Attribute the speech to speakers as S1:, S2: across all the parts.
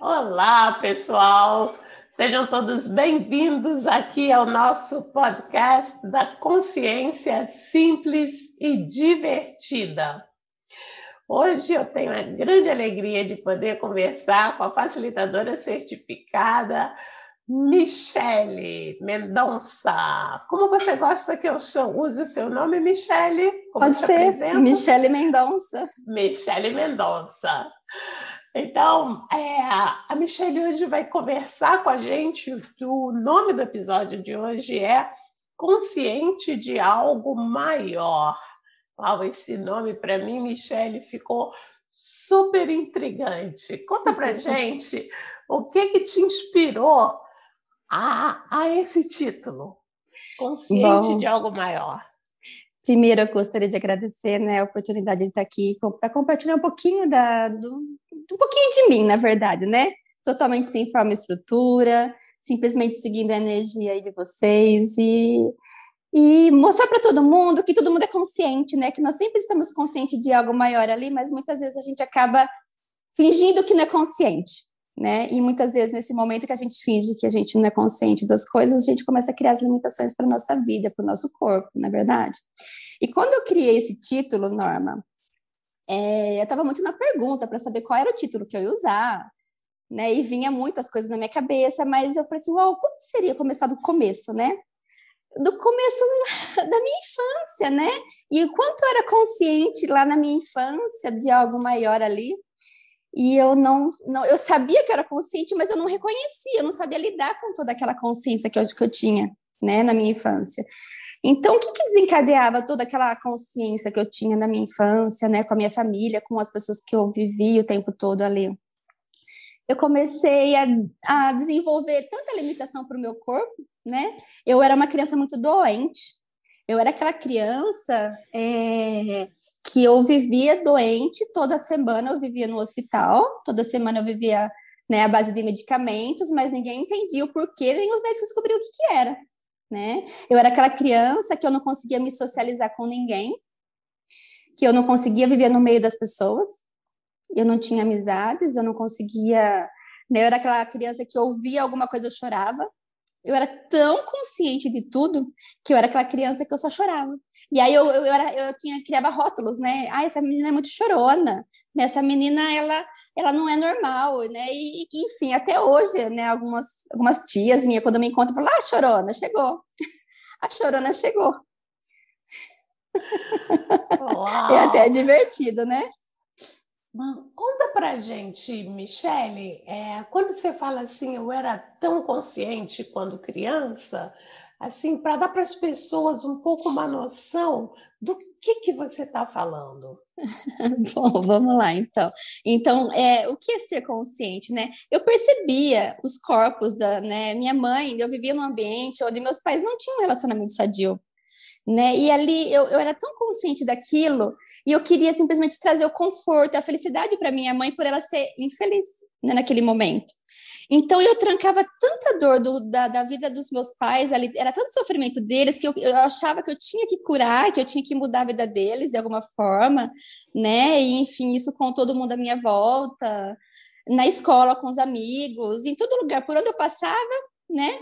S1: Olá, pessoal! Sejam todos bem-vindos aqui ao nosso podcast da consciência simples e divertida. Hoje eu tenho a grande alegria de poder conversar com a facilitadora certificada Michele Mendonça. Como você gosta que eu use o seu nome, Michele?
S2: Como Pode ser, apresento? Michele Mendonça.
S1: Michele Mendonça. Então, é, a Michelle hoje vai conversar com a gente. O nome do episódio de hoje é Consciente de Algo Maior. Uau, esse nome para mim, Michelle, ficou super intrigante. Conta para gente o que, que te inspirou a, a esse título, Consciente Bom, de Algo Maior.
S2: Primeiro, eu gostaria de agradecer né, a oportunidade de estar aqui para compartilhar um pouquinho da, do, um pouquinho de mim, na verdade, né? Totalmente sem forma e estrutura, simplesmente seguindo a energia de vocês e, e mostrar para todo mundo que todo mundo é consciente, né? Que nós sempre estamos conscientes de algo maior ali, mas muitas vezes a gente acaba fingindo que não é consciente né? E muitas vezes nesse momento que a gente finge que a gente não é consciente das coisas, a gente começa a criar as limitações para nossa vida, para o nosso corpo, na é verdade. E quando eu criei esse título, Norma, é, eu estava muito na pergunta para saber qual era o título que eu ia usar, né? E vinha muitas coisas na minha cabeça, mas eu falei assim, uau, como seria começar do começo, né? Do começo da minha infância, né? E o quanto eu era consciente lá na minha infância de algo maior ali e eu não, não eu sabia que eu era consciente, mas eu não reconhecia, eu não sabia lidar com toda aquela consciência que eu, que eu tinha, né, na minha infância. Então, o que, que desencadeava toda aquela consciência que eu tinha na minha infância, né, com a minha família, com as pessoas que eu vivi o tempo todo ali? Eu comecei a, a desenvolver tanta limitação para o meu corpo, né? Eu era uma criança muito doente. Eu era aquela criança é, que eu vivia doente toda semana, eu vivia no hospital, toda semana eu vivia né, à base de medicamentos, mas ninguém entendia o porquê, nem os médicos descobriram o que, que era. Né? Eu era aquela criança que eu não conseguia me socializar com ninguém, que eu não conseguia viver no meio das pessoas, eu não tinha amizades, eu não conseguia. Né? Eu era aquela criança que ouvia alguma coisa eu chorava, eu era tão consciente de tudo que eu era aquela criança que eu só chorava. E aí eu, eu, era, eu tinha, criava rótulos, né? Ah, essa menina é muito chorona, né? essa menina, ela, ela não é normal, né? E, enfim, até hoje, né? Algumas, algumas tias minhas, quando me encontram, falam, ah, a chorona chegou. A chorona chegou. Uau. É até divertido, né?
S1: Conta pra gente, Michele, é, quando você fala assim, eu era tão consciente quando criança, assim, para dar para as pessoas um pouco uma noção do que, que você está falando.
S2: Bom, vamos lá, então. Então, é, o que é ser consciente, né? Eu percebia os corpos da né, minha mãe, eu vivia num ambiente onde meus pais não tinham um relacionamento sadio né? E ali eu, eu era tão consciente daquilo e eu queria simplesmente trazer o conforto, a felicidade para minha mãe por ela ser infeliz né, naquele momento. Então eu trancava tanta dor do, da, da vida dos meus pais, ali, era tanto sofrimento deles que eu, eu achava que eu tinha que curar, que eu tinha que mudar a vida deles de alguma forma, né? E enfim, isso com todo mundo à minha volta, na escola com os amigos, em todo lugar, por onde eu passava, né?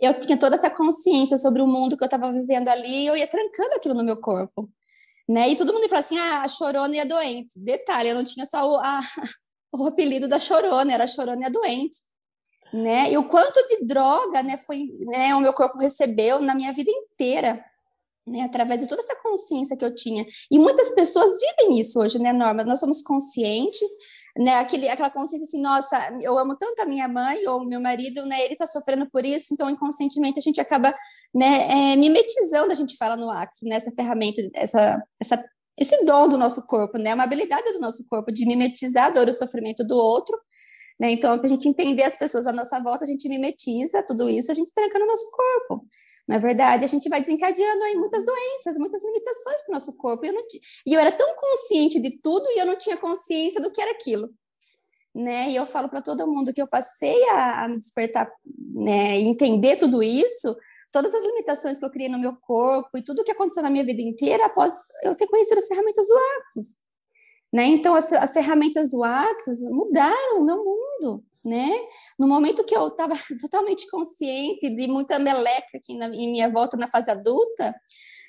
S2: Eu tinha toda essa consciência sobre o mundo que eu estava vivendo ali, eu ia trancando aquilo no meu corpo, né? E todo mundo fala assim: "Ah, a chorona e a doente". Detalhe, eu não tinha só o, a, o apelido da chorona, era a chorona e a doente, né? E o quanto de droga, né, foi, né, o meu corpo recebeu na minha vida inteira né, através de toda essa consciência que eu tinha. E muitas pessoas vivem isso hoje, né, Norma? Nós somos conscientes, né, aquele, aquela consciência assim, nossa, eu amo tanto a minha mãe ou meu marido, né, ele está sofrendo por isso, então inconscientemente a gente acaba, né, é, mimetizando, a gente fala no Axis, né, essa ferramenta, essa, essa, esse dom do nosso corpo, né, uma habilidade do nosso corpo de mimetizar a dor e o sofrimento do outro, né, então, para a gente entender as pessoas à nossa volta, a gente mimetiza tudo isso, a gente tranca no nosso corpo. Na verdade, a gente vai desencadeando aí muitas doenças, muitas limitações para o nosso corpo. E eu, não, e eu era tão consciente de tudo e eu não tinha consciência do que era aquilo. Né? E eu falo para todo mundo que eu passei a, a me despertar, né, entender tudo isso, todas as limitações que eu criei no meu corpo e tudo o que aconteceu na minha vida inteira após eu ter conhecido as ferramentas do Axis. Né? Então, as, as ferramentas do Axis mudaram o meu mundo, né? No momento que eu estava totalmente consciente de muita meleca aqui na, em minha volta na fase adulta,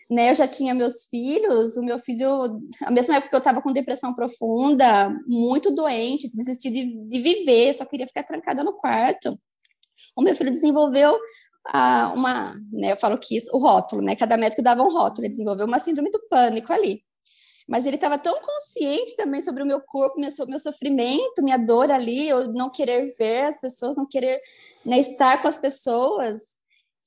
S2: né? Eu já tinha meus filhos, o meu filho, a mesma época que eu estava com depressão profunda, muito doente, desisti de, de viver, só queria ficar trancada no quarto. O meu filho desenvolveu ah, uma, né, eu falo que o rótulo, né? Cada médico dava um rótulo, ele desenvolveu uma síndrome do pânico ali mas ele estava tão consciente também sobre o meu corpo, meu, meu sofrimento, minha dor ali, eu não querer ver as pessoas, não querer né, estar com as pessoas,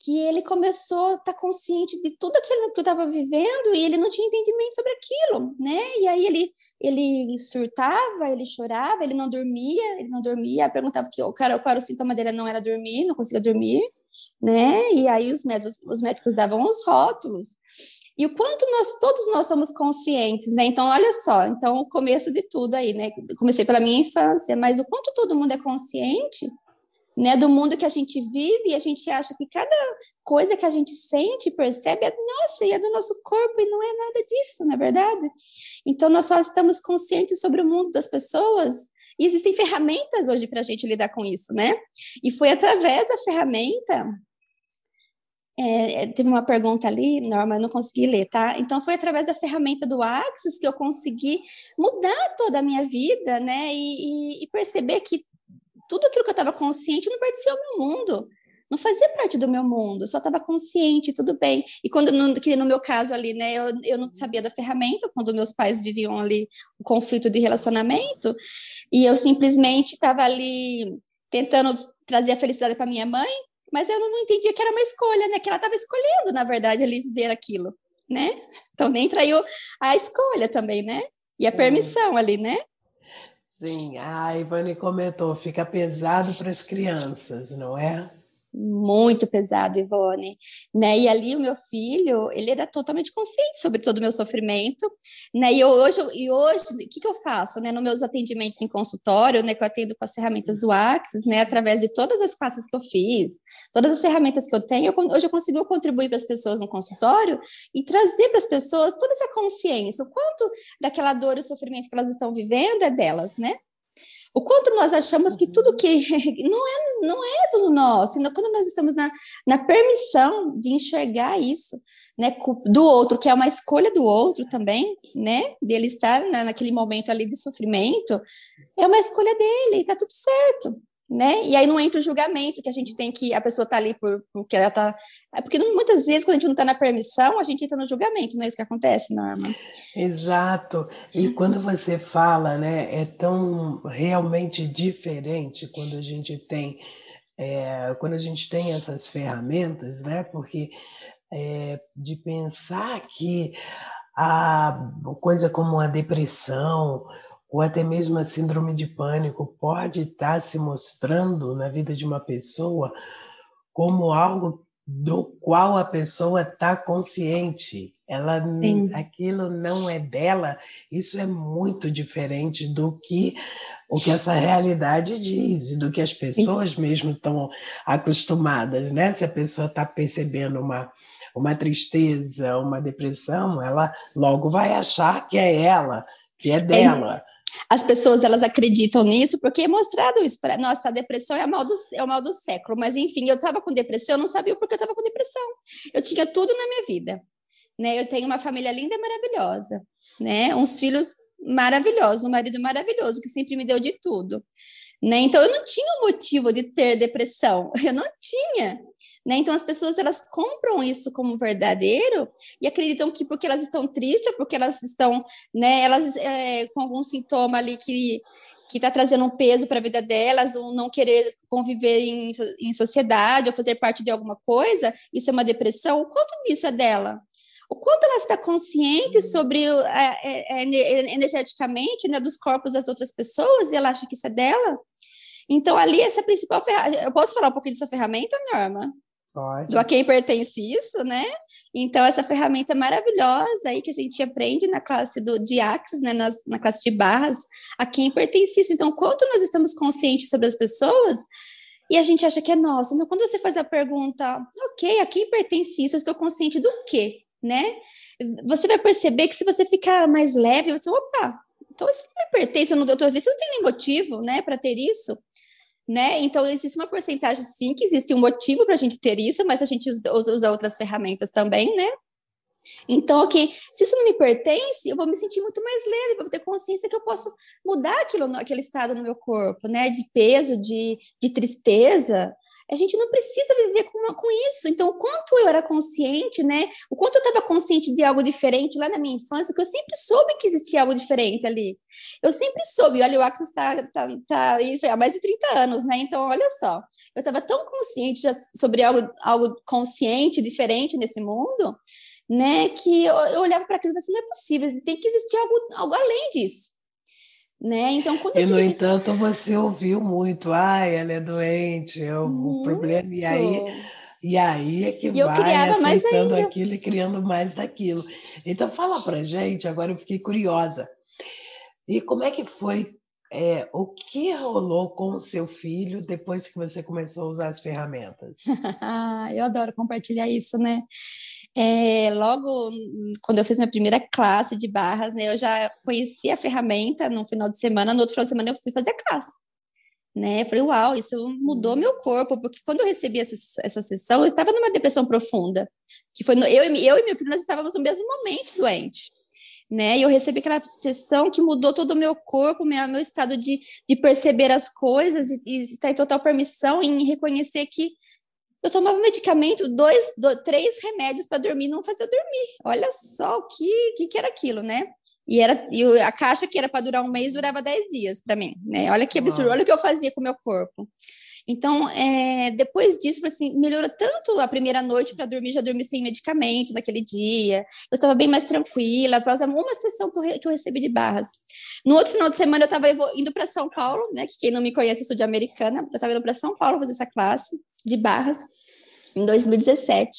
S2: que ele começou a estar tá consciente de tudo aquilo que eu estava vivendo e ele não tinha entendimento sobre aquilo, né? E aí ele ele surtava, ele chorava, ele não dormia, ele não dormia, perguntava que o cara, qual o sintoma dele, não era dormir, não conseguia dormir, né? E aí os médicos, os médicos davam os rótulos. E o quanto nós, todos nós somos conscientes, né? Então, olha só, então o começo de tudo aí, né? Comecei pela minha infância, mas o quanto todo mundo é consciente, né? Do mundo que a gente vive e a gente acha que cada coisa que a gente sente, percebe, é nossa, e é do nosso corpo, e não é nada disso, na é verdade? Então, nós só estamos conscientes sobre o mundo das pessoas e existem ferramentas hoje para a gente lidar com isso, né? E foi através da ferramenta é, é, teve uma pergunta ali, Norma, eu não consegui ler, tá? Então foi através da ferramenta do Axis que eu consegui mudar toda a minha vida, né? E, e, e perceber que tudo aquilo que eu estava consciente não pertencia ao meu mundo, não fazia parte do meu mundo, só estava consciente, tudo bem. E quando, no, que no meu caso ali, né, eu, eu não sabia da ferramenta, quando meus pais viviam ali o conflito de relacionamento, e eu simplesmente estava ali tentando trazer a felicidade para minha mãe, mas eu não entendia que era uma escolha, né? Que ela estava escolhendo, na verdade, ali ver aquilo, né? Então nem traiu a escolha também, né? E a permissão ali, né?
S3: Sim, a Ivane comentou, fica pesado para as crianças, não é?
S2: Muito pesado, Ivone, né? E ali o meu filho, ele era totalmente consciente sobre todo o meu sofrimento, né? E hoje, e hoje, o que, que eu faço, né? Nos meus atendimentos em consultório, né? Que eu atendo com as ferramentas do Axis, né? Através de todas as classes que eu fiz, todas as ferramentas que eu tenho, eu, hoje eu consigo contribuir para as pessoas no consultório e trazer para as pessoas toda essa consciência, o quanto daquela dor e sofrimento que elas estão vivendo é delas, né? O quanto nós achamos que tudo que não é, não é tudo nosso, quando nós estamos na, na permissão de enxergar isso, né, do outro, que é uma escolha do outro também, né, dele estar naquele momento ali de sofrimento, é uma escolha dele, tá tudo certo, né? E aí não entra o julgamento que a gente tem que a pessoa tá ali por, porque ela tá. É porque muitas vezes, quando a gente não está na permissão, a gente entra no julgamento, não é isso que acontece, Norma?
S3: Exato. E quando você fala, né, é tão realmente diferente quando a gente tem. É, quando a gente tem essas ferramentas, né? Porque é, de pensar que a coisa como a depressão, ou até mesmo a síndrome de pânico pode estar se mostrando na vida de uma pessoa como algo do qual a pessoa está consciente. Ela, Sim. aquilo não é dela. Isso é muito diferente do que o que essa realidade diz e do que as pessoas Sim. mesmo estão acostumadas, né? Se a pessoa está percebendo uma uma tristeza, uma depressão, ela logo vai achar que é ela, que é dela.
S2: As pessoas elas acreditam nisso porque é mostrado isso para nossa, a depressão é, mal do, é o mal do século, mas enfim, eu estava com depressão, eu não sabia por que eu estava com depressão. Eu tinha tudo na minha vida, né? Eu tenho uma família linda e maravilhosa, né? Uns filhos maravilhosos, um marido maravilhoso que sempre me deu de tudo. Né? Então eu não tinha um motivo de ter depressão, eu não tinha. Né? Então as pessoas elas compram isso como verdadeiro e acreditam que porque elas estão tristes, porque elas estão, né, elas é, com algum sintoma ali que que está trazendo um peso para a vida delas, ou não querer conviver em, em sociedade, ou fazer parte de alguma coisa, isso é uma depressão. O quanto disso é dela? o quanto ela está consciente sobre é, é, energeticamente né, dos corpos das outras pessoas e ela acha que isso é dela. Então, ali, essa principal ferramenta. Eu posso falar um pouquinho dessa ferramenta, Norma?
S3: Pode.
S2: Do a quem pertence isso, né? Então, essa ferramenta maravilhosa aí que a gente aprende na classe do, de Axis, né? Nas, na classe de barras, a quem pertence isso. Então, quanto nós estamos conscientes sobre as pessoas e a gente acha que é nosso. Então, quando você faz a pergunta, ok, a quem pertence isso? Eu estou consciente do quê? Né? Você vai perceber que se você ficar mais leve, você, opa, Então, isso não me pertence, eu não, eu tô, isso não tem nem motivo, né, para ter isso. Né? Então, existe uma porcentagem, sim, que existe um motivo para a gente ter isso, mas a gente usa, outras ferramentas também, né? Então, ok, se isso não me pertence, eu vou me sentir muito mais leve, vou ter consciência que eu posso mudar aquilo, aquele estado no meu corpo, né? De peso, de, de tristeza. A gente não precisa viver com, com isso. Então, o quanto eu era consciente, né? O quanto eu estava consciente de algo diferente lá na minha infância, que eu sempre soube que existia algo diferente ali. Eu sempre soube. Olha, o Axis está tá, tá aí há mais de 30 anos, né? Então, olha só. Eu estava tão consciente sobre algo, algo consciente, diferente nesse mundo, né? Que eu, eu olhava para aquilo e falava assim, não é possível, tem que existir algo, algo além disso. Né? Então,
S1: quando e, no entanto, você ouviu muito, ai, ela é doente, é o problema, e aí, e aí é que e vai aceitando aquilo e criando mais daquilo. Então, fala pra gente, agora eu fiquei curiosa. E como é que foi, é, o que rolou com o seu filho depois que você começou a usar as ferramentas?
S2: eu adoro compartilhar isso, né? É, logo quando eu fiz minha primeira classe de barras, né, eu já conhecia a ferramenta no final de semana, no outro final de semana eu fui fazer a classe. Né? Eu falei, uau, isso mudou meu corpo, porque quando eu recebi essa, essa sessão, eu estava numa depressão profunda, que foi no, eu, eu e meu filho, nós estávamos no mesmo momento doente, né? E eu recebi aquela sessão que mudou todo o meu corpo, meu, meu estado de, de perceber as coisas e, e estar em total permissão em reconhecer que eu tomava medicamento, dois, dois três remédios para dormir, não fazia dormir. Olha só o que, que, que era aquilo, né? E, era, e a caixa que era para durar um mês durava dez dias para mim, né? Olha que absurdo, olha o que eu fazia com o meu corpo. Então, é, depois disso, assim, melhorou tanto a primeira noite para dormir, já dormi sem medicamento naquele dia. Eu estava bem mais tranquila, após uma sessão que eu, recebi de barras. No outro final de semana, eu estava indo para São Paulo, né? Que quem não me conhece, sou de Americana. Eu estava indo para São Paulo fazer essa classe de barras em 2017.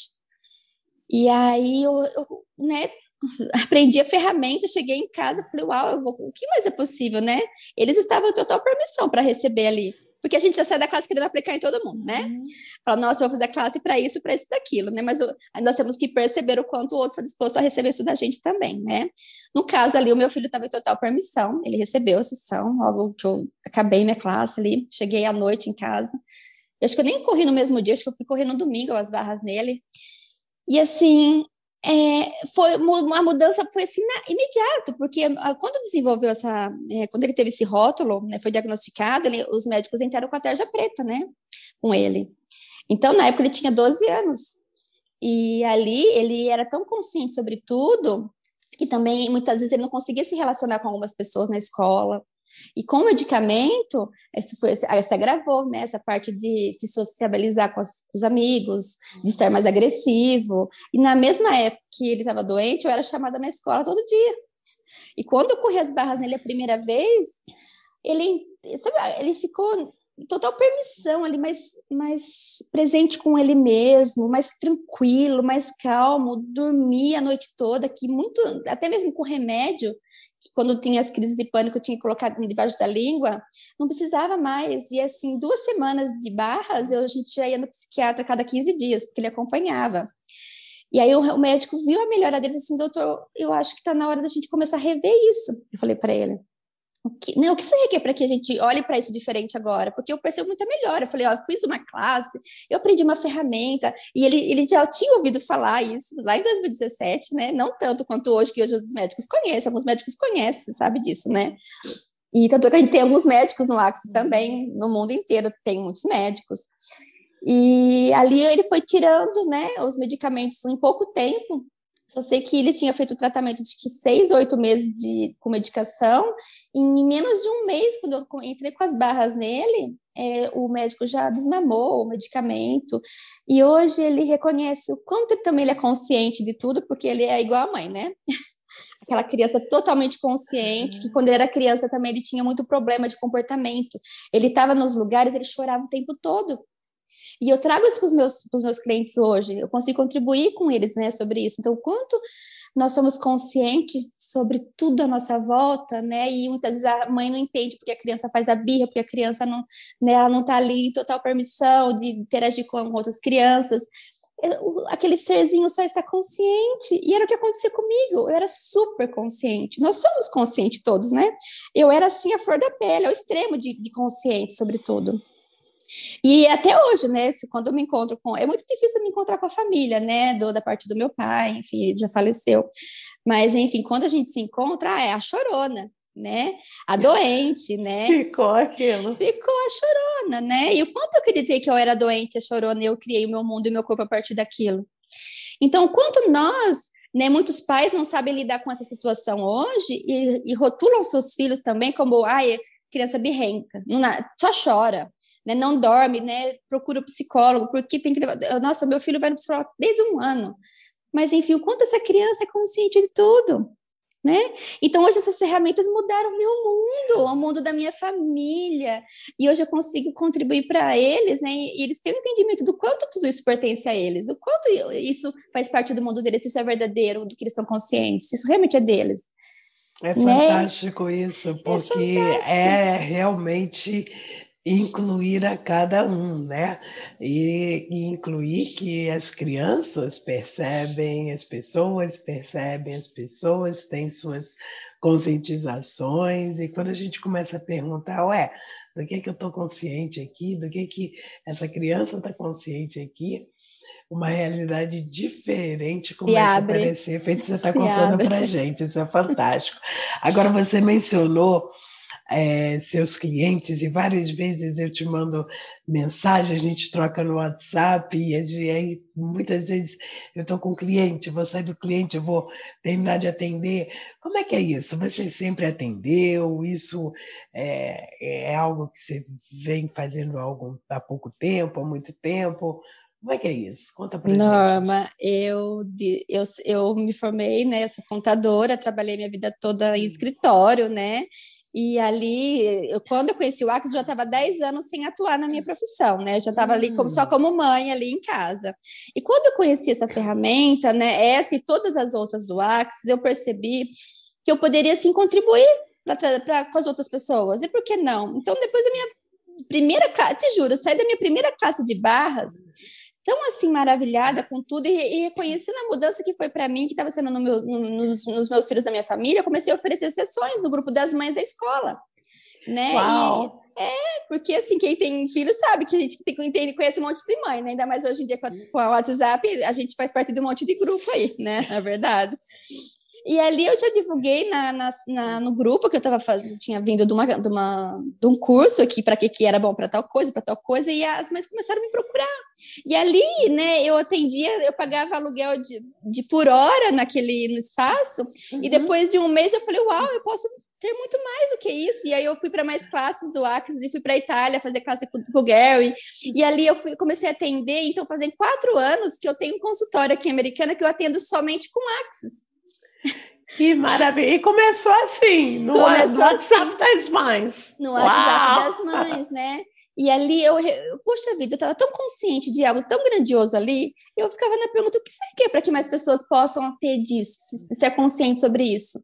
S2: E aí eu, eu né, aprendi a ferramenta, cheguei em casa, falei, uau, vou, o que mais é possível, né? Eles estavam em total permissão para receber ali. Porque a gente já sai da classe querendo aplicar em todo mundo, né? Uhum. Fala, nossa, eu vou fazer a classe para isso, para isso, para aquilo, né? Mas nós temos que perceber o quanto o outro está disposto a receber isso da gente também, né? No caso ali, o meu filho estava em total permissão, ele recebeu a sessão, logo que eu acabei minha classe ali, cheguei à noite em casa. Eu acho que eu nem corri no mesmo dia, acho que eu fui correr no domingo as barras nele. E assim, é, foi uma mudança foi assim na, imediato, porque ah, quando desenvolveu essa, é, quando ele teve esse rótulo, né, foi diagnosticado, ele, os médicos entraram com a tarja preta, né, com ele. Então, na época ele tinha 12 anos. E ali ele era tão consciente sobre tudo que também muitas vezes ele não conseguia se relacionar com algumas pessoas na escola. E com o medicamento, isso, foi, isso agravou, né? Essa parte de se sociabilizar com, as, com os amigos, de estar mais agressivo. E na mesma época que ele estava doente, eu era chamada na escola todo dia. E quando eu corri as barras nele a primeira vez, ele, sabe, ele ficou total permissão ali, mais, mais presente com ele mesmo, mais tranquilo, mais calmo, dormia a noite toda, que muito, até mesmo com remédio, quando tinha as crises de pânico, eu tinha que colocar debaixo da língua, não precisava mais. E assim, duas semanas de barras, eu, a gente já ia no psiquiatra a cada 15 dias, porque ele acompanhava. E aí o, o médico viu a melhora dele e disse assim, doutor, eu acho que está na hora da gente começar a rever isso. Eu falei para ele, o que, né, o que você requer para que a gente olhe para isso diferente agora? Porque eu percebo muita melhora. Eu falei, ó, eu fiz uma classe, eu aprendi uma ferramenta, e ele, ele já tinha ouvido falar isso lá em 2017, né? Não tanto quanto hoje, que hoje os médicos conhecem, alguns médicos conhecem, sabe disso, né? E tanto que a gente tem alguns médicos no Axis também, no mundo inteiro tem muitos médicos. E ali ele foi tirando, né, os medicamentos em pouco tempo, só sei que ele tinha feito o tratamento de que seis, oito meses de, com medicação. E em menos de um mês, quando eu entrei com as barras nele, é, o médico já desmamou o medicamento. E hoje ele reconhece o quanto ele também ele é consciente de tudo, porque ele é igual a mãe, né? Aquela criança totalmente consciente, que quando ele era criança também ele tinha muito problema de comportamento. Ele estava nos lugares, ele chorava o tempo todo. E eu trago isso para os meus, meus clientes hoje, eu consigo contribuir com eles né, sobre isso. Então, quanto nós somos conscientes sobre tudo à nossa volta, né? E muitas vezes a mãe não entende porque a criança faz a birra, porque a criança não, né, ela não está ali em total permissão de interagir com outras crianças. aquele serzinho só está consciente. E era o que acontecia comigo. Eu era super consciente. Nós somos conscientes todos, né? Eu era assim a flor da pele, ao extremo de, de consciente sobre tudo. E até hoje, né, quando eu me encontro com. É muito difícil me encontrar com a família, né, do, da parte do meu pai, enfim, ele já faleceu. Mas, enfim, quando a gente se encontra, é a chorona, né? A doente, né?
S3: Ficou aquilo.
S2: Ficou a chorona, né? E o quanto eu acreditei que eu era doente, a chorona, e eu criei o meu mundo e o meu corpo a partir daquilo. Então, quanto nós, né, muitos pais não sabem lidar com essa situação hoje e, e rotulam seus filhos também como, ai, criança birrenta, só chora, né, não dorme, né, procura o psicólogo, porque tem que levar... Nossa, meu filho vai no psicólogo desde um ano. Mas, enfim, o quanto essa criança é consciente de tudo, né? Então, hoje essas ferramentas mudaram o meu mundo, o mundo da minha família, e hoje eu consigo contribuir para eles, né? E eles têm um entendimento do quanto tudo isso pertence a eles, o quanto isso faz parte do mundo deles, se isso é verdadeiro, do que eles estão conscientes, se isso realmente é deles.
S3: É né? fantástico né? isso, porque é, fantástico. é realmente incluir a cada um, né? E, e, incluir que as crianças percebem, as pessoas percebem, as pessoas têm suas conscientizações, e quando a gente começa a perguntar, ué, do que, que eu estou consciente aqui, do que, que essa criança está consciente aqui, uma realidade diferente começa a aparecer, feito que você está contando para a gente, isso é fantástico. Agora, você mencionou é, seus clientes, e várias vezes eu te mando mensagem, a gente troca no WhatsApp, e aí muitas vezes eu estou com um cliente, vou sair do cliente, eu vou terminar de atender. Como é que é isso? Você sempre atendeu? Isso é, é algo que você vem fazendo há, algum, há pouco tempo, há muito tempo? Como é que é isso? Conta para gente.
S2: Norma, eu, eu, eu me formei, né? Sou contadora, trabalhei minha vida toda em escritório, né? E ali, eu, quando eu conheci o Axis, já estava 10 anos sem atuar na minha profissão, né? Eu já estava ali como, só hum. como mãe, ali em casa. E quando eu conheci essa ferramenta, né, essa e todas as outras do Axis, eu percebi que eu poderia, assim, contribuir pra, com as outras pessoas. E por que não? Então, depois da minha primeira classe, te juro, saí da minha primeira classe de barras, tão assim maravilhada com tudo e, e reconhecendo a mudança que foi para mim, que estava sendo no meu, no, nos, nos, meus filhos da minha família, comecei a oferecer sessões no grupo das mães da escola, né?
S3: Uau.
S2: E, é, porque assim, quem tem filho sabe que a gente tem, tem, conhece um monte de mãe, né? Ainda mais hoje em dia com a, com a WhatsApp, a gente faz parte de um monte de grupo aí, né? Na verdade. E ali eu já divulguei na, na, na no grupo que eu estava fazendo, tinha vindo de, uma, de, uma, de um curso aqui para que, que era bom para tal coisa, para tal coisa, e as mães começaram a me procurar. E ali, né, eu atendia, eu pagava aluguel de, de por hora naquele no espaço, uhum. e depois de um mês eu falei, uau, eu posso ter muito mais do que isso. E aí eu fui para mais classes do Axis e fui para a Itália fazer classe com, com o Gary. E ali eu fui, comecei a atender. Então, fazem quatro anos que eu tenho um consultório aqui em Americana que eu atendo somente com Axis.
S3: Que maravilha! E começou assim, no, começou no WhatsApp assim, das mães.
S2: No WhatsApp das mães, né? E ali eu, eu poxa vida, eu estava tão consciente de algo tão grandioso ali, eu ficava na pergunta: o que você quer para que mais pessoas possam ter disso, ser consciente sobre isso?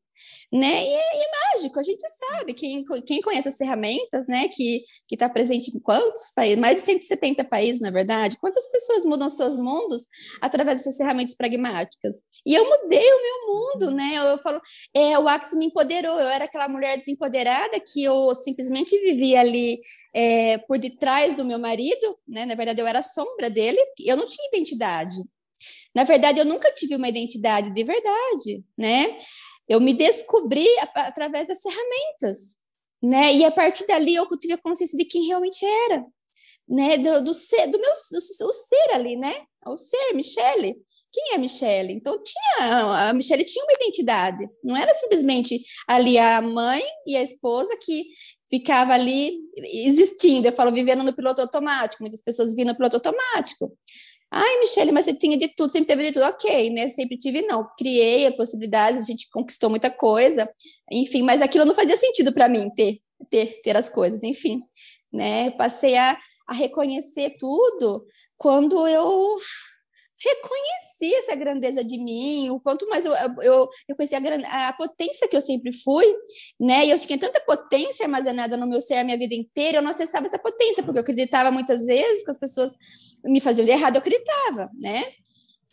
S2: Né? E, e, é mágico, a gente sabe, quem, quem conhece as ferramentas, né, que está presente em quantos países, mais de 170 países, na verdade, quantas pessoas mudam seus mundos através dessas ferramentas pragmáticas? E eu mudei o meu mundo, né? Eu, eu falo, é, o Axis me empoderou, eu era aquela mulher desempoderada que eu simplesmente vivia ali é, por detrás do meu marido, né? Na verdade, eu era sombra dele, eu não tinha identidade. Na verdade, eu nunca tive uma identidade de verdade, né? Eu me descobri através das ferramentas, né? E a partir dali eu tive a consciência de quem realmente era, né? Do, do ser, do meu do, o ser ali, né? O ser, Michele. Quem é Michele? Então tinha a Michele tinha uma identidade. Não era simplesmente ali a mãe e a esposa que ficava ali existindo. Eu falo vivendo no piloto automático. Muitas pessoas vivem no piloto automático. Ai, Michelle, mas você tinha de tudo, sempre teve de tudo. Ok, né? Sempre tive, não. Criei a possibilidade, a gente conquistou muita coisa, enfim, mas aquilo não fazia sentido para mim ter, ter, ter as coisas, enfim, né? Passei a, a reconhecer tudo quando eu reconheci essa grandeza de mim, o quanto mais eu, eu, eu conheci a, a potência que eu sempre fui, né? E eu tinha tanta potência armazenada no meu ser a minha vida inteira, eu não acessava essa potência, porque eu acreditava muitas vezes que as pessoas me faziam de errado, eu acreditava, né?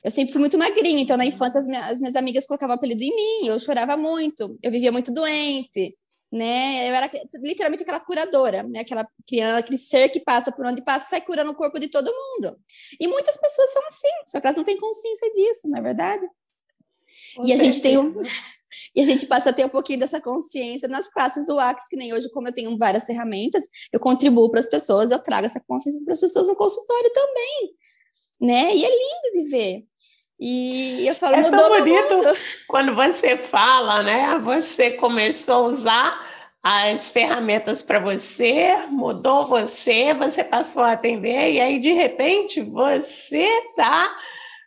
S2: Eu sempre fui muito magrinha, então na infância as minhas, as minhas amigas colocavam apelido em mim, eu chorava muito, eu vivia muito doente, né? Eu era literalmente aquela curadora, né? Aquela criança, aquele ser que passa por onde passa, sai curando o corpo de todo mundo. E muitas pessoas são assim, só que elas não têm consciência disso, não é verdade? Com e a gente tem um e a gente passa a ter um pouquinho dessa consciência nas classes do Axe, que nem hoje, como eu tenho várias ferramentas, eu contribuo para as pessoas, eu trago essa consciência para as pessoas no consultório também, né? E é lindo de ver. E eu falo,
S1: é tão bonito quando você fala, né? Você começou a usar as ferramentas para você, mudou você, você passou a atender, e aí, de repente, você está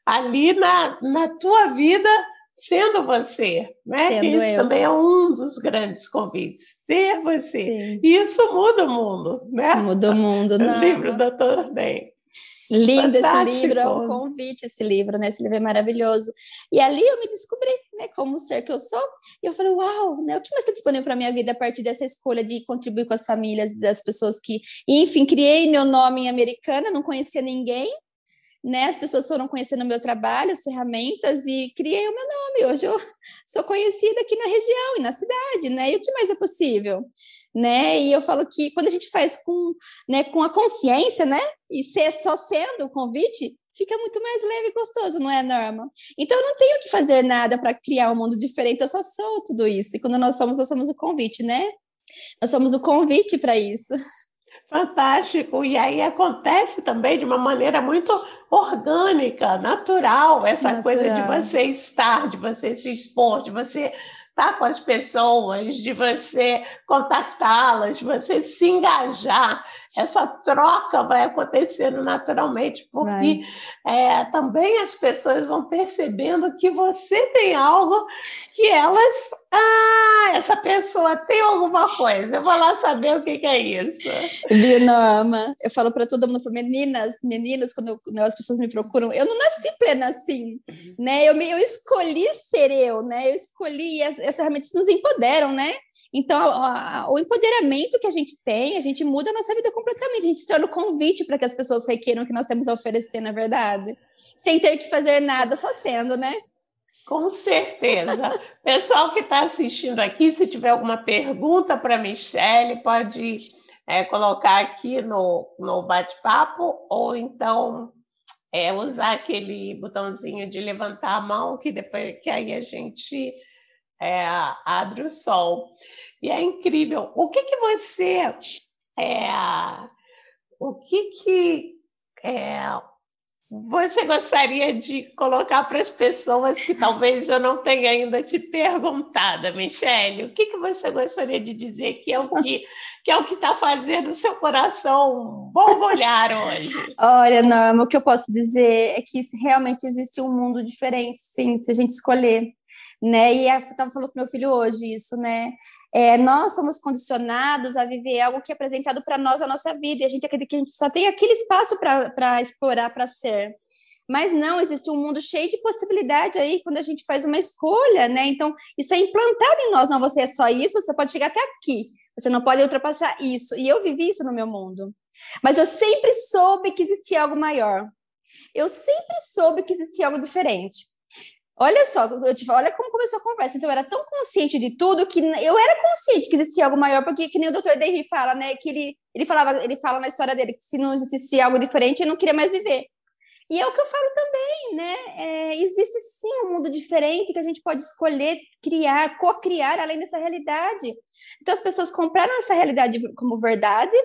S1: ali na, na tua vida sendo você, né? Sendo isso eu. também é um dos grandes convites, ser você. Sim. E isso muda o mundo, né?
S2: Muda o mundo.
S1: O livro do Doutor Bem.
S2: Lindo Fantástico. esse livro, é um convite esse livro, né? Esse livro é maravilhoso. E ali eu me descobri, né, como ser que eu sou, e eu falei, uau, né? O que mais está disponível para minha vida a partir dessa escolha de contribuir com as famílias das pessoas que, enfim, criei meu nome em americana, não conhecia ninguém, né? As pessoas foram conhecendo o meu trabalho, as ferramentas e criei o meu nome. Hoje eu sou conhecida aqui na região e na cidade, né? E o que mais é possível? Né? E eu falo que quando a gente faz com, né, com a consciência, né? E ser só sendo o convite, fica muito mais leve e gostoso, não é, Norma? Então eu não tenho que fazer nada para criar um mundo diferente, eu só sou tudo isso. E quando nós somos, nós somos o convite, né? Nós somos o convite para isso.
S1: Fantástico. E aí acontece também de uma maneira muito orgânica, natural, essa natural. coisa de você estar, de você se expor, de você estar com as pessoas, de você contactá-las, você se engajar essa troca vai acontecendo naturalmente, porque é, também as pessoas vão percebendo que você tem algo que elas. Ah, essa pessoa tem alguma coisa, eu vou lá saber o que, que é isso.
S2: Viu, Norma? Eu falo para todo mundo, meninas, meninos, quando, eu, quando, as pessoas me procuram, eu não nasci plena assim, né? Eu, eu escolhi ser eu, né? Eu escolhi, as, essas ferramentas nos empoderam, né? Então, a, a, o empoderamento que a gente tem, a gente muda a nossa vida completamente. A gente se torna o convite para que as pessoas requeram o que nós temos a oferecer, na é verdade. Sem ter que fazer nada, só sendo, né?
S1: Com certeza. Pessoal que está assistindo aqui, se tiver alguma pergunta para a Michelle, pode é, colocar aqui no, no bate-papo, ou então é, usar aquele botãozinho de levantar a mão, que depois que aí a gente é, abre o sol. E é incrível. O que, que você. É, o que, que é, você gostaria de colocar para as pessoas que talvez eu não tenha ainda te perguntado, Michele? O que, que você gostaria de dizer que é o que que é o que está fazendo o seu coração borbulhar hoje?
S2: Olha, Norma, o que eu posso dizer é que realmente existe um mundo diferente, sim, se a gente escolher né? E eu estava falando com meu filho hoje isso, né? É, nós somos condicionados a viver algo que é apresentado para nós a nossa vida, e a gente acredita que a gente só tem aquele espaço para explorar, para ser. Mas não, existe um mundo cheio de possibilidade aí quando a gente faz uma escolha, né? Então, isso é implantado em nós, não, você é só isso, você pode chegar até aqui, você não pode ultrapassar isso. E eu vivi isso no meu mundo. Mas eu sempre soube que existia algo maior. Eu sempre soube que existia algo diferente. Olha só, eu te, olha como começou a conversa. Então, eu era tão consciente de tudo que eu era consciente que existia algo maior, porque que nem o Dr. Denry fala, né? Que ele, ele falava, ele fala na história dele que se não existisse algo diferente, ele não queria mais viver. E é o que eu falo também, né? É, existe sim um mundo diferente que a gente pode escolher criar, co-criar além dessa realidade. Então as pessoas compraram essa realidade como verdade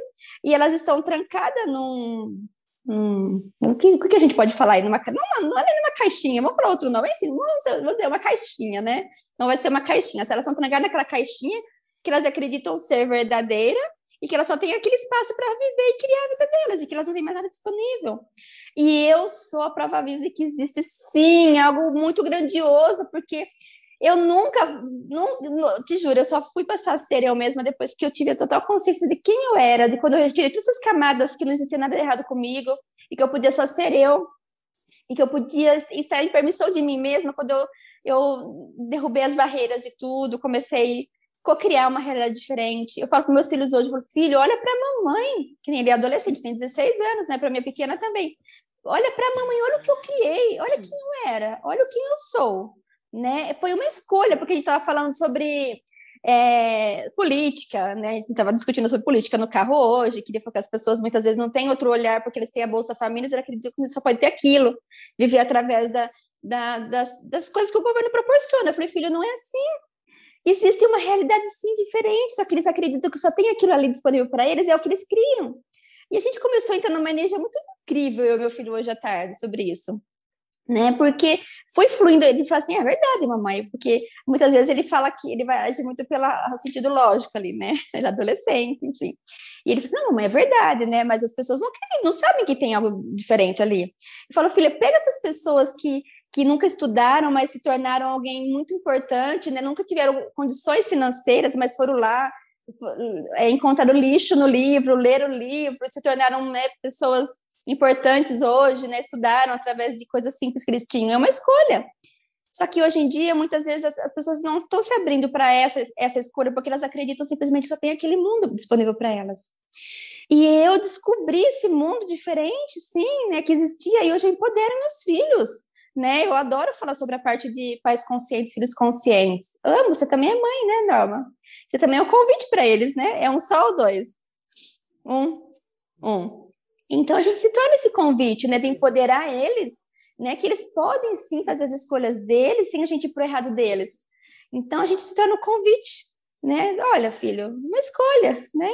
S2: e elas estão trancadas num, Hum, o, que, o que a gente pode falar aí? Numa, não, não é nem numa caixinha, vamos falar outro nome, é assim, vamos dizer uma caixinha, né? Não vai ser uma caixinha. Se elas estão trancadas naquela caixinha que elas acreditam ser verdadeira e que elas só têm aquele espaço para viver e criar a vida delas e que elas não têm mais nada disponível. E eu sou a prova viva de que existe sim algo muito grandioso, porque eu nunca, não, te juro, eu só fui passar a ser eu mesma depois que eu tive a total consciência de quem eu era, de quando eu tirei todas essas camadas que não existia nada errado comigo e que eu podia só ser eu. e que eu podia estar em permissão de mim mesma quando eu, eu derrubei as barreiras de tudo, comecei a criar uma realidade diferente. Eu falo com meus filhos hoje, falo, filho, olha para mamãe, que nem ele é adolescente, tem 16 anos, né? Para minha pequena também. Olha para mamãe, olha o que eu criei, olha quem eu era, olha o que eu sou, né? Foi uma escolha, porque a gente estava falando sobre é, política, né? Estava discutindo sobre política no carro hoje, queria focar as pessoas muitas vezes não têm outro olhar porque eles têm a Bolsa Família, eles acreditam que só pode ter aquilo, viver através da, da, das, das coisas que o governo proporciona. Eu falei, filho, não é assim. Existe uma realidade sim diferente, só que eles acreditam que só tem aquilo ali disponível para eles, é o que eles criam. E a gente começou a entrar numa energia muito incrível, eu e meu filho, hoje à tarde, sobre isso. Né? Porque foi fluindo, ele fala assim, é verdade, mamãe, porque muitas vezes ele fala que ele vai agir muito pelo sentido lógico ali, né? Ele é adolescente, enfim. E ele fala assim, não, mamãe, é verdade, né? Mas as pessoas não, não sabem que tem algo diferente ali. Eu falo, filha, pega essas pessoas que que nunca estudaram, mas se tornaram alguém muito importante, né? Nunca tiveram condições financeiras, mas foram lá, é, encontraram lixo no livro, leram o livro, se tornaram né, pessoas importantes hoje, né? Estudaram através de coisas simples que eles tinham. É uma escolha. Só que hoje em dia, muitas vezes, as, as pessoas não estão se abrindo para essa, essa escolha, porque elas acreditam simplesmente que só tem aquele mundo disponível para elas. E eu descobri esse mundo diferente, sim, né, que existia, e hoje eu empodero meus filhos, né? Eu adoro falar sobre a parte de pais conscientes, filhos conscientes. Amo, você também é mãe, né, Norma? Você também é um convite para eles, né? É um só ou dois? Um. Um. Então a gente se torna esse convite, né, de empoderar eles, né, que eles podem sim fazer as escolhas deles sem a gente ir pro errado deles. Então a gente se torna o convite, né? Olha, filho, uma escolha, né?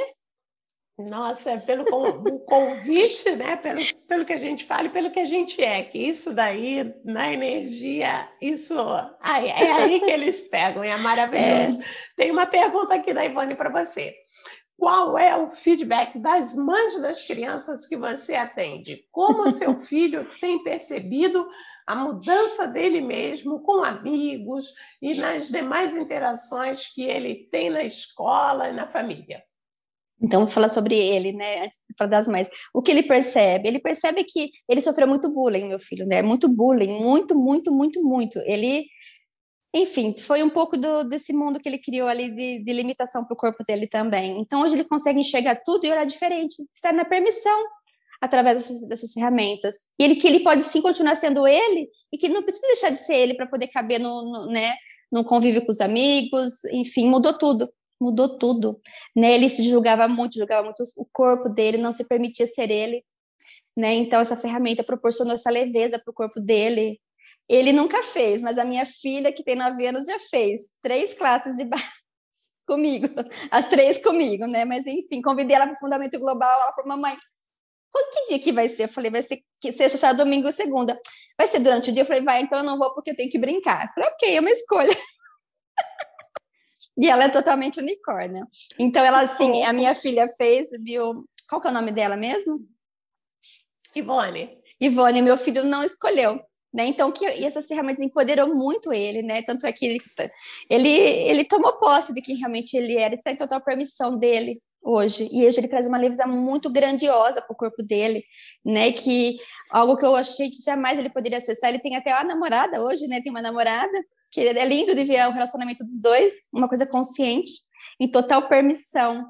S1: Nossa, é pelo o convite, né? Pelo, pelo que a gente fala e pelo que a gente é, que isso daí, na energia, isso ai, é aí que eles pegam, é maravilhoso. É. Tem uma pergunta aqui da Ivone para você. Qual é o feedback das mães das crianças que você atende? Como o seu filho tem percebido a mudança dele mesmo com amigos e nas demais interações que ele tem na escola e na família?
S2: Então, vou falar sobre ele, né? Antes de falar das mães. O que ele percebe? Ele percebe que ele sofreu muito bullying, meu filho, né? Muito bullying, muito, muito, muito, muito. Ele enfim, foi um pouco do, desse mundo que ele criou ali de, de limitação para o corpo dele também. Então, hoje ele consegue enxergar tudo e olhar diferente, estar na permissão através dessas, dessas, ferramentas. E ele que ele pode sim continuar sendo ele e que não precisa deixar de ser ele para poder caber no, no, né, no convívio com os amigos, enfim, mudou tudo. Mudou tudo, né? Ele se julgava muito, julgava muito o corpo dele, não se permitia ser ele, né? Então essa ferramenta proporcionou essa leveza para o corpo dele, ele nunca fez, mas a minha filha, que tem nove anos, já fez três classes de base comigo, as três comigo, né? Mas enfim, convidei ela para o Fundamento Global. Ela falou, mamãe, que dia que vai ser? Eu falei, vai ser sexta, sábado, domingo, segunda. Vai ser durante o dia? Eu falei, vai, então eu não vou porque eu tenho que brincar. Eu falei, ok, é uma escolha. e ela é totalmente unicórnio. Então, ela, assim, a minha filha fez, viu? Qual que é o nome dela mesmo?
S1: Ivone.
S2: Ivone, meu filho não escolheu. Né? Então, que e essas ferramentas empoderou muito ele, né? Tanto é que ele, ele, ele tomou posse de quem realmente ele era, é em total permissão dele hoje. E hoje ele traz uma leveza muito grandiosa para o corpo dele, né? Que algo que eu achei que jamais ele poderia acessar. Ele tem até uma namorada hoje, né? Tem uma namorada, que é lindo de ver o relacionamento dos dois, uma coisa consciente, em total permissão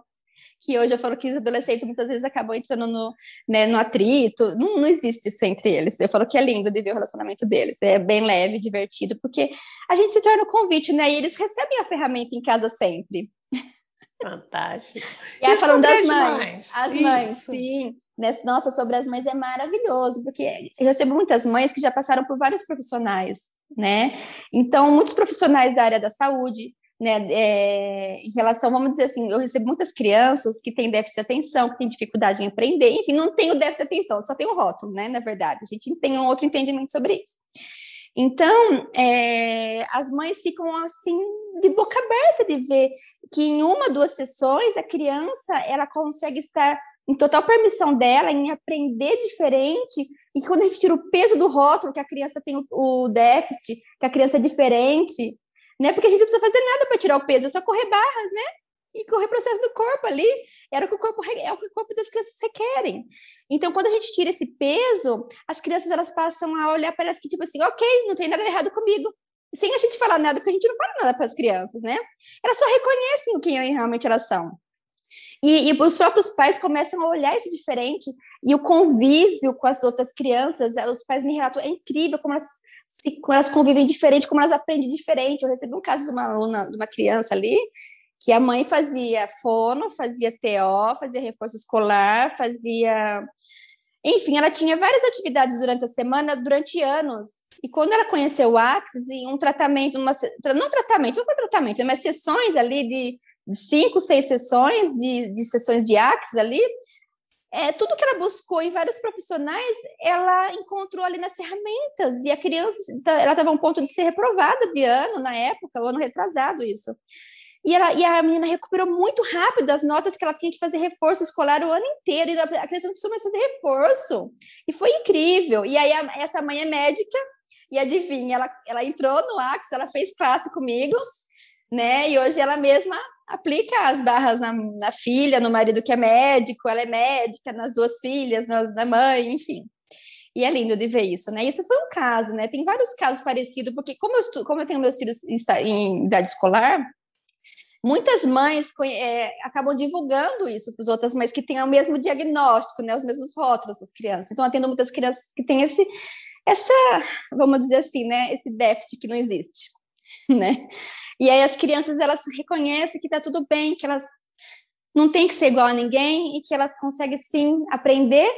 S2: que hoje eu falo que os adolescentes muitas vezes acabam entrando no, né, no atrito. Não, não existe isso entre eles. Eu falo que é lindo de ver o relacionamento deles. É bem leve, divertido, porque a gente se torna o convite, né? E eles recebem a ferramenta em casa sempre.
S1: Fantástico.
S2: E aí, falando das mães, mães. as Isso. mães, sim. Nossa, sobre as mães é maravilhoso, porque eu recebo muitas mães que já passaram por vários profissionais, né? Então, muitos profissionais da área da saúde, né, é, em relação, vamos dizer assim, eu recebo muitas crianças que têm déficit de atenção, que têm dificuldade em aprender, enfim, não tem o déficit de atenção, só tem o rótulo, né, na verdade, a gente tem um outro entendimento sobre isso. Então, é, as mães ficam assim, de boca aberta de ver que em uma, duas sessões, a criança, ela consegue estar em total permissão dela, em aprender diferente, e quando a gente tira o peso do rótulo, que a criança tem o, o déficit, que a criança é diferente, né? Porque a gente não precisa fazer nada para tirar o peso, é só correr barras, né? E correr processo do corpo ali, era o que o corpo é o que o corpo das crianças requerem. Então, quando a gente tira esse peso, as crianças elas passam a olhar para elas que, tipo assim, ok, não tem nada errado comigo. Sem a gente falar nada, porque a gente não fala nada para as crianças, né? Elas só reconhecem o que realmente elas são. E, e, os próprios pais começam a olhar isso diferente, e o convívio com as outras crianças, os pais me relatam, é incrível como elas, se, elas convivem diferente, como elas aprendem diferente. Eu recebi um caso de uma aluna, de uma criança ali, que a mãe fazia fono, fazia TO, fazia reforço escolar, fazia. Enfim, ela tinha várias atividades durante a semana, durante anos. E quando ela conheceu o Axis, e um tratamento, uma, não tratamento, não foi tratamento, mas sessões ali de cinco, seis sessões de, de sessões de Axis ali, é, tudo que ela buscou em vários profissionais, ela encontrou ali nas ferramentas. E a criança, ela estava a um ponto de ser reprovada de ano, na época, o ano retrasado, isso. E, ela, e a menina recuperou muito rápido as notas que ela tinha que fazer reforço escolar o ano inteiro. E a criança não precisou mais fazer reforço. E foi incrível. E aí, a, essa mãe é médica, e adivinha, ela, ela entrou no Axis, ela fez classe comigo, né? E hoje ela mesma aplica as barras na, na, filha, no marido que é médico, ela é médica, nas duas filhas, na, na mãe, enfim. E é lindo de ver isso, né? Isso foi um caso, né? Tem vários casos parecidos, porque como eu, como eu tenho meus filhos em, em idade escolar, muitas mães é, acabam divulgando isso para as outras mães que têm o mesmo diagnóstico, né? Os mesmos rótulos das crianças. Então, atendo muitas crianças que têm esse, essa, vamos dizer assim, né? Esse déficit que não existe, né? E aí as crianças elas reconhecem que está tudo bem, que elas não tem que ser igual a ninguém e que elas conseguem sim aprender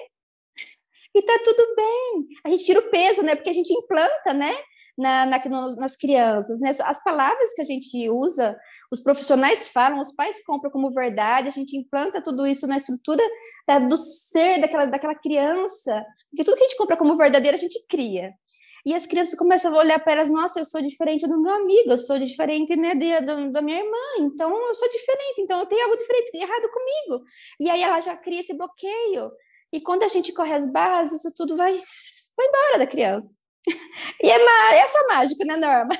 S2: e tá tudo bem. A gente tira o peso, né? Porque a gente implanta, né? Na, na, nas crianças, né? As palavras que a gente usa, os profissionais falam, os pais compram como verdade, a gente implanta tudo isso na estrutura da, do ser daquela, daquela criança, porque tudo que a gente compra como verdadeiro a gente cria. E as crianças começam a olhar para elas, nossa, eu sou diferente do meu amigo, eu sou diferente né, de, do, da minha irmã, então eu sou diferente, então eu tenho algo diferente, errado comigo. E aí ela já cria esse bloqueio. E quando a gente corre as barras, isso tudo vai, vai embora da criança. E é, é só mágico, né, Norma?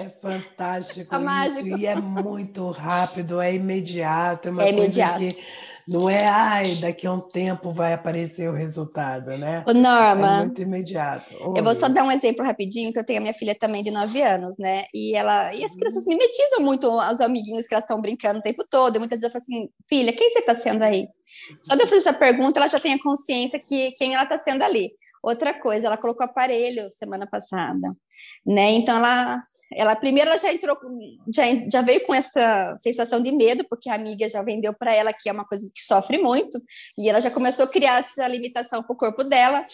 S1: É fantástico é isso, mágico. e é muito rápido, é imediato, é uma
S2: é imediato.
S1: coisa que não é, ai, daqui a um tempo vai aparecer o resultado, né?
S2: O Norma.
S1: É muito imediato.
S2: Oi. Eu vou só dar um exemplo rapidinho, que eu tenho a minha filha também de 9 anos, né? E ela e as crianças uhum. mimetizam muito os amiguinhos que elas estão brincando o tempo todo. E muitas vezes eu falo assim, filha, quem você está sendo aí? Só de eu fazer essa pergunta, ela já tem a consciência que quem ela está sendo ali. Outra coisa, ela colocou aparelho semana passada, né? Então ela ela primeiro ela já entrou, já, já veio com essa sensação de medo, porque a amiga já vendeu para ela que é uma coisa que sofre muito, e ela já começou a criar essa limitação para o corpo dela.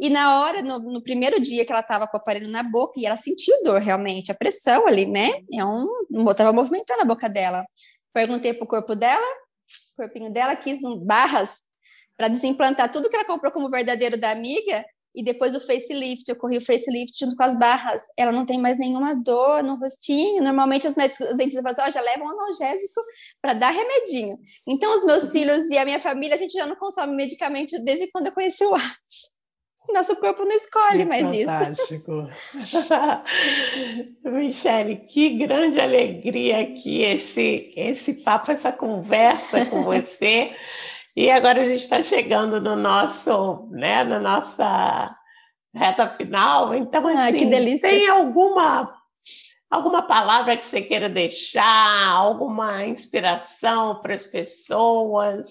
S2: E na hora, no, no primeiro dia que ela estava com o aparelho na boca, e ela sentiu dor realmente, a pressão ali, né? É um, estava movimentando a boca dela. Perguntei para o corpo dela, o corpinho dela quis barras para desimplantar tudo que ela comprou como verdadeiro da amiga e depois o facelift, eu corri o facelift junto com as barras. Ela não tem mais nenhuma dor no rostinho. Normalmente os médicos, os dentistas falam, assim, já levam um analgésico para dar remedinho. Então os meus filhos e a minha família, a gente já não consome medicamento desde quando eu conheci o Arts. Nosso corpo não escolhe que mais
S1: fantástico. isso. Michele, que grande alegria aqui esse, esse papo, essa conversa com você. E agora a gente está chegando no nosso, né, na nossa reta final. Então, ah, assim, tem alguma alguma palavra que você queira deixar, alguma inspiração para as pessoas?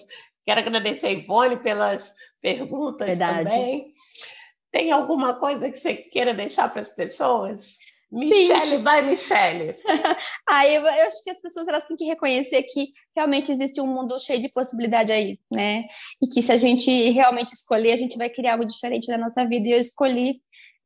S1: Quero agradecer a Ivone pelas perguntas Verdade. também. Tem alguma coisa que você queira deixar para as pessoas? Michele, vai, Michele.
S2: ah, eu, eu, acho que as pessoas elas têm que reconhecer que realmente existe um mundo cheio de possibilidade aí, né? E que se a gente realmente escolher, a gente vai criar algo diferente na nossa vida. E eu escolhi,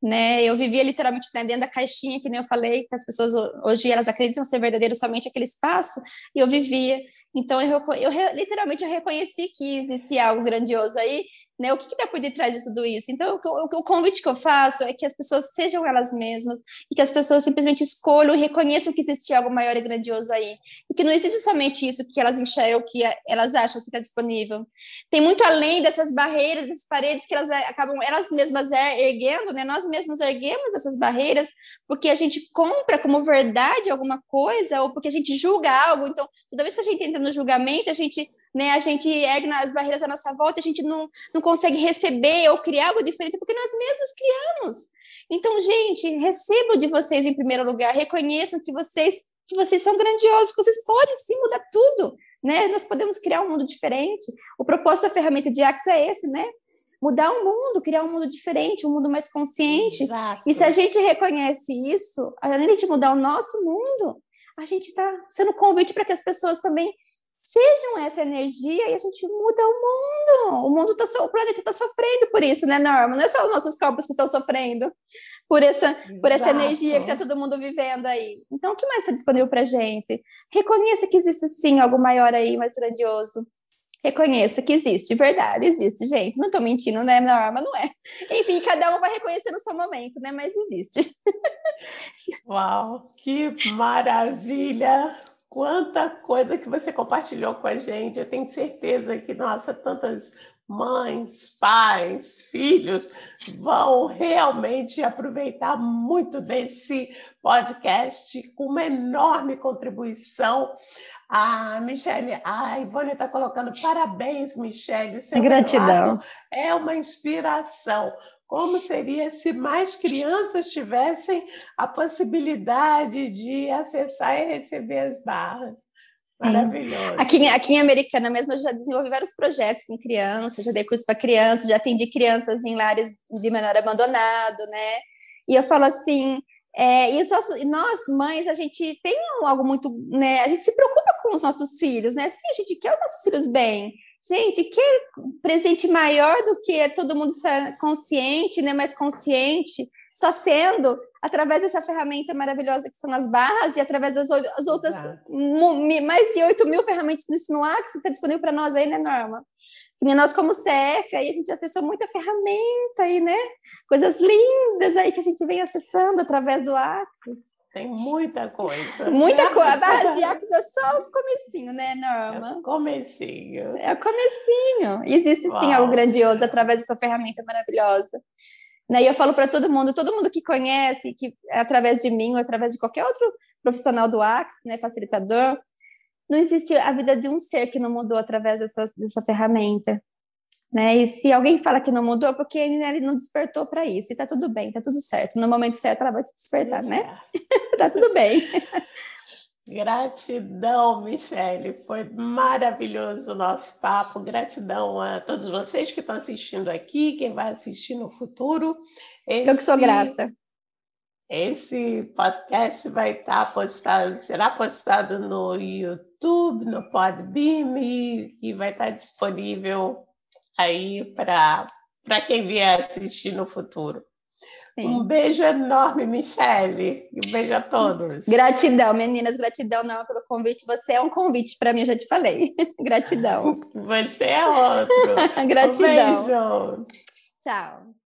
S2: né? Eu vivia literalmente dentro da caixinha, que nem eu falei, que as pessoas hoje elas acreditam ser verdadeiro somente aquele espaço, e eu vivia. Então eu, eu, eu literalmente eu reconheci que existia algo grandioso aí né? O que está por detrás de tudo isso? Então, o, o, convite que eu faço é que as pessoas sejam elas mesmas e que as pessoas simplesmente escolham e reconheçam que existe algo maior e grandioso aí. E que não existe somente isso que elas enxergam, que elas acham que está disponível. Tem muito além dessas barreiras, dessas paredes que elas acabam elas mesmas er, erguendo, né? Nós mesmos erguemos essas barreiras porque a gente compra como verdade alguma coisa ou porque a gente julga algo. Então, toda vez que a gente entra no julgamento, a gente né? A gente ergue as barreiras à nossa volta, a gente não, não consegue receber ou criar algo diferente porque nós mesmos criamos. Então, gente, recebam de vocês em primeiro lugar, reconheçam que vocês que vocês são grandiosos, que vocês podem sim mudar tudo, né? Nós podemos criar um mundo diferente. O propósito da ferramenta de Axis é esse, né? Mudar o mundo, criar um mundo diferente, um mundo mais consciente. Exato. E se a gente reconhece isso, além de mudar o nosso mundo, a gente está sendo convite para que as pessoas também sejam essa energia e a gente muda o mundo. O mundo tá so... o planeta está sofrendo por isso, né, Norma? Não é só os nossos corpos que estão sofrendo por essa, por essa energia que está todo mundo vivendo aí. Então, o que mais está disponível para gente? Reconheça que existe sim algo maior aí, mais grandioso. Reconheça que existe, verdade, existe, gente. Não estou mentindo, né, Norma? Não é. Enfim, cada um vai reconhecer no seu momento, né? Mas existe.
S1: Uau, que maravilha! Quanta coisa que você compartilhou com a gente. Eu tenho certeza que, nossa, tantas mães, pais, filhos vão realmente aproveitar muito desse podcast com uma enorme contribuição. A Michelle, a Ivone está colocando parabéns, Michelle.
S2: Gratidão.
S1: É uma inspiração. Como seria se mais crianças tivessem a possibilidade de acessar e receber as barras? Maravilhoso.
S2: Aqui, aqui em Americana mesmo, eu já desenvolvi vários projetos com crianças, já dei curso para crianças, já atendi crianças em lares de menor abandonado, né? E eu falo assim, é, e nós, mães, a gente tem algo muito, né? A gente se preocupa com os nossos filhos, né? Sim, a gente quer os nossos filhos bem. Gente, que presente maior do que todo mundo estar consciente, né? Mais consciente, só sendo através dessa ferramenta maravilhosa que são as barras e através das as outras mais de 8 mil ferramentas no Axis que está disponível para nós aí, né, Norma? E nós, como CF, aí a gente acessou muita ferramenta aí, né? Coisas lindas aí que a gente vem acessando através do Axis.
S1: Tem muita coisa.
S2: Muita coisa. A barra de Axis é só o comecinho, né, Norma?
S1: É o comecinho.
S2: É o comecinho. Existe Uau. sim algo grandioso através dessa ferramenta maravilhosa. Né? E eu falo para todo mundo, todo mundo que conhece, que através de mim ou através de qualquer outro profissional do Axis, né, facilitador, não existe a vida de um ser que não mudou através dessa, dessa ferramenta. Né? E se alguém fala que não mudou, porque ele, ele não despertou para isso, e tá tudo bem, tá tudo certo. No momento certo ela vai se despertar, né? tá tudo bem.
S1: Gratidão, Michele. Foi maravilhoso o nosso papo. Gratidão a todos vocês que estão assistindo aqui, quem vai assistir no futuro.
S2: Esse... Eu que sou grata.
S1: Esse podcast vai estar postado, será postado no YouTube, no Podbeam e, e vai estar disponível aí para quem vier assistir no futuro. Sim. Um beijo enorme, Michele. Um beijo a todos.
S2: Gratidão, meninas. Gratidão não pelo convite. Você é um convite para mim, eu já te falei. Gratidão.
S1: Você é outro.
S2: Gratidão.
S1: Um beijo.
S2: Tchau.